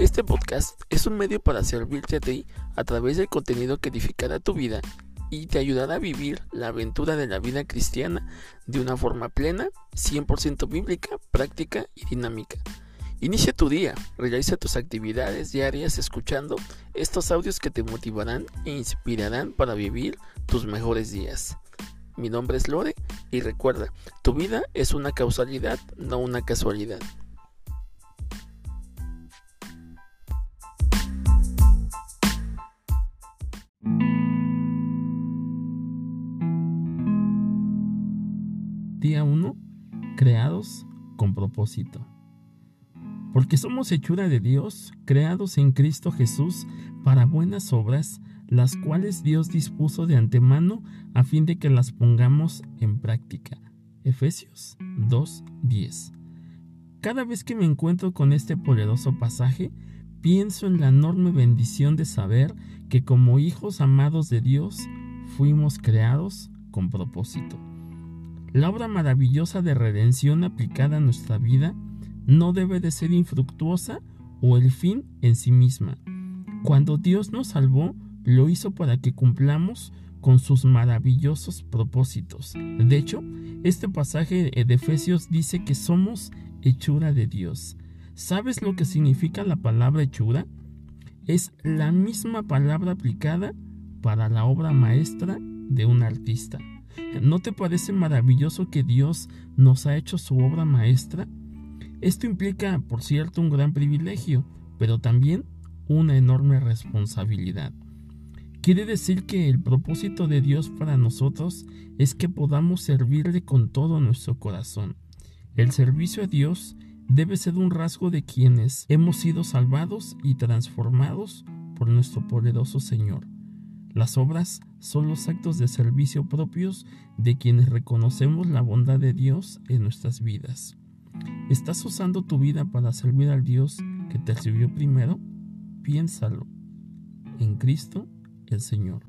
Este podcast es un medio para servirte a ti a través del contenido que edificará tu vida y te ayudará a vivir la aventura de la vida cristiana de una forma plena, 100% bíblica, práctica y dinámica. Inicia tu día, realiza tus actividades diarias escuchando estos audios que te motivarán e inspirarán para vivir tus mejores días. Mi nombre es Lore y recuerda, tu vida es una causalidad, no una casualidad. Día 1. Creados con propósito. Porque somos hechura de Dios, creados en Cristo Jesús para buenas obras, las cuales Dios dispuso de antemano a fin de que las pongamos en práctica. Efesios 2:10. Cada vez que me encuentro con este poderoso pasaje, pienso en la enorme bendición de saber que como hijos amados de Dios fuimos creados con propósito. La obra maravillosa de redención aplicada a nuestra vida no debe de ser infructuosa o el fin en sí misma. Cuando Dios nos salvó, lo hizo para que cumplamos con sus maravillosos propósitos. De hecho, este pasaje de Efesios dice que somos hechura de Dios. ¿Sabes lo que significa la palabra hechura? Es la misma palabra aplicada para la obra maestra de un artista. ¿No te parece maravilloso que Dios nos ha hecho su obra maestra? Esto implica, por cierto, un gran privilegio, pero también una enorme responsabilidad. Quiere decir que el propósito de Dios para nosotros es que podamos servirle con todo nuestro corazón. El servicio a Dios debe ser un rasgo de quienes hemos sido salvados y transformados por nuestro poderoso Señor. Las obras son los actos de servicio propios de quienes reconocemos la bondad de Dios en nuestras vidas. ¿Estás usando tu vida para servir al Dios que te sirvió primero? Piénsalo. En Cristo el Señor.